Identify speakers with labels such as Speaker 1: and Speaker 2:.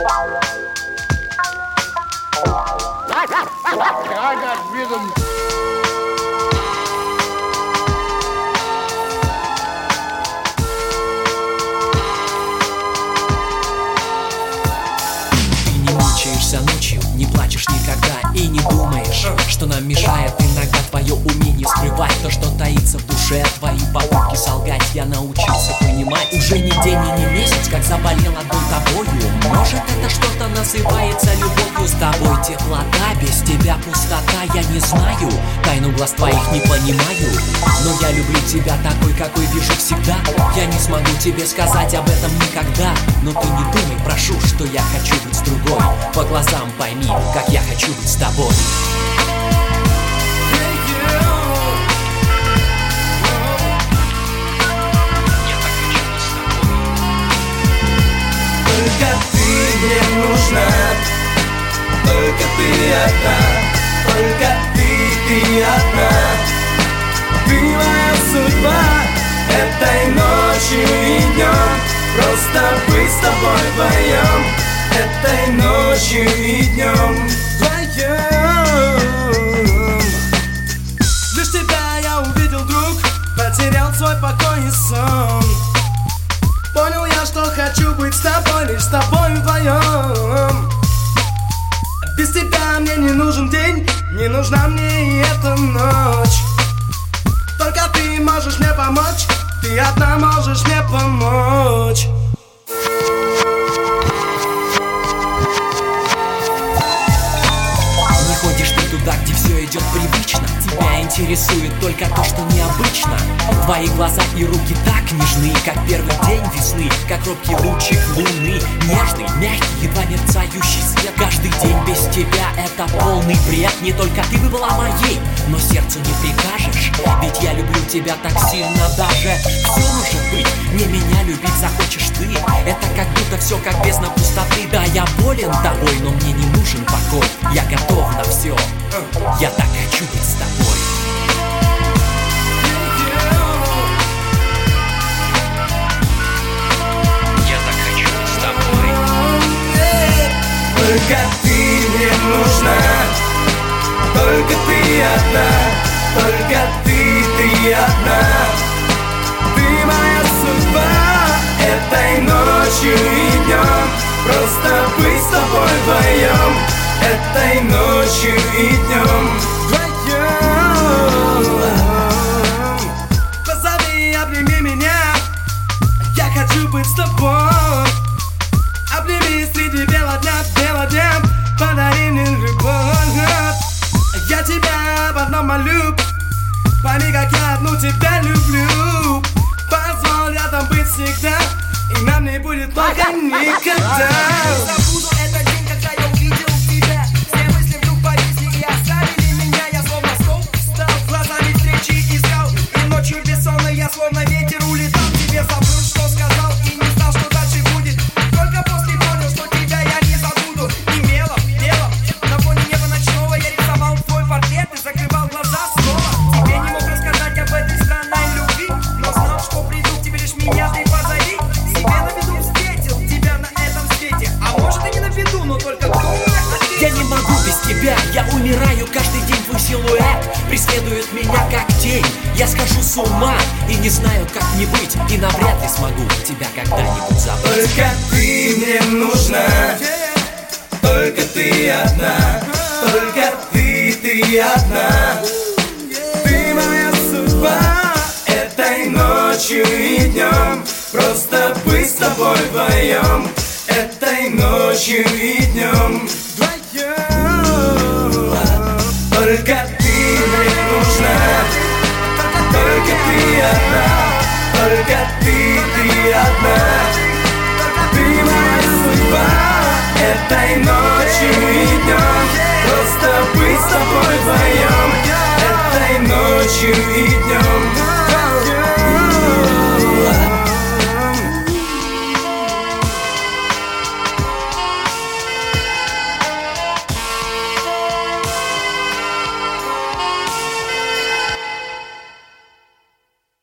Speaker 1: Ты не мучаешься ночью, не плачешь никогда И не думаешь, что нам мешает иногда Твое умение скрывать то, что таится в душе Твои попытки солгать. Я научился понимать. Уже не день и не месяц, как заболел одной тобою. Может это что-то называется любовью? С тобой теплота, без тебя пустота. Я не знаю, тайну глаз твоих не понимаю. Но я люблю тебя такой, какой вижу всегда. Я не смогу тебе сказать об этом никогда. Но ты не думай, прошу, что я хочу быть с другой. По глазам пойми, как я хочу быть с тобой
Speaker 2: Только ты одна Только ты, ты одна Ты моя судьба Этой ночью и днем Просто быть с тобой вдвоем Этой ночью и днем Лишь тебя я увидел, друг Потерял свой покой и сон Понял я, что хочу быть с тобой, лишь с тобой вдвоем Без тебя мне не нужен день, не нужна мне и эта ночь. Только ты можешь мне помочь, ты одна можешь мне помочь.
Speaker 1: Не ходишь ты туда, где все идет привычно интересует только то, что необычно. Твои глаза и руки так нежны Как первый день весны Как робкий лучик луны Нежный, мягкий, едва мерцающий свет. Каждый день без тебя это полный бред. Не только ты бы была моей Но сердцу не прикажешь. Ведь я люблю тебя так сильно даже Все может быть, не меня любить захочешь ты. Это как будто все как бездна пустоты. Да, я болен тобой, но мне не нужен покой. Я готов на все Я так хочу быть с тобой
Speaker 2: ты одна Только ты, ты одна Ты моя судьба Этой ночью и днем Просто быть с тобой вдвоем Этой ночью и днем И нам не
Speaker 3: тебя, я
Speaker 1: умираю каждый день Твой силуэт преследует меня как тень. Я схожу с ума и не знаю, как мне быть И навряд ли смогу тебя когда-нибудь забыть.
Speaker 2: Только ты мне нужна. Только ты одна. Только ты, ты одна. Ты моя судьба Этой ночью и днем. Просто быть с тобой вдвоем Этой ночью и днем Этой ночью и днем Просто быть с тобой вдвоем Этой ночью и днем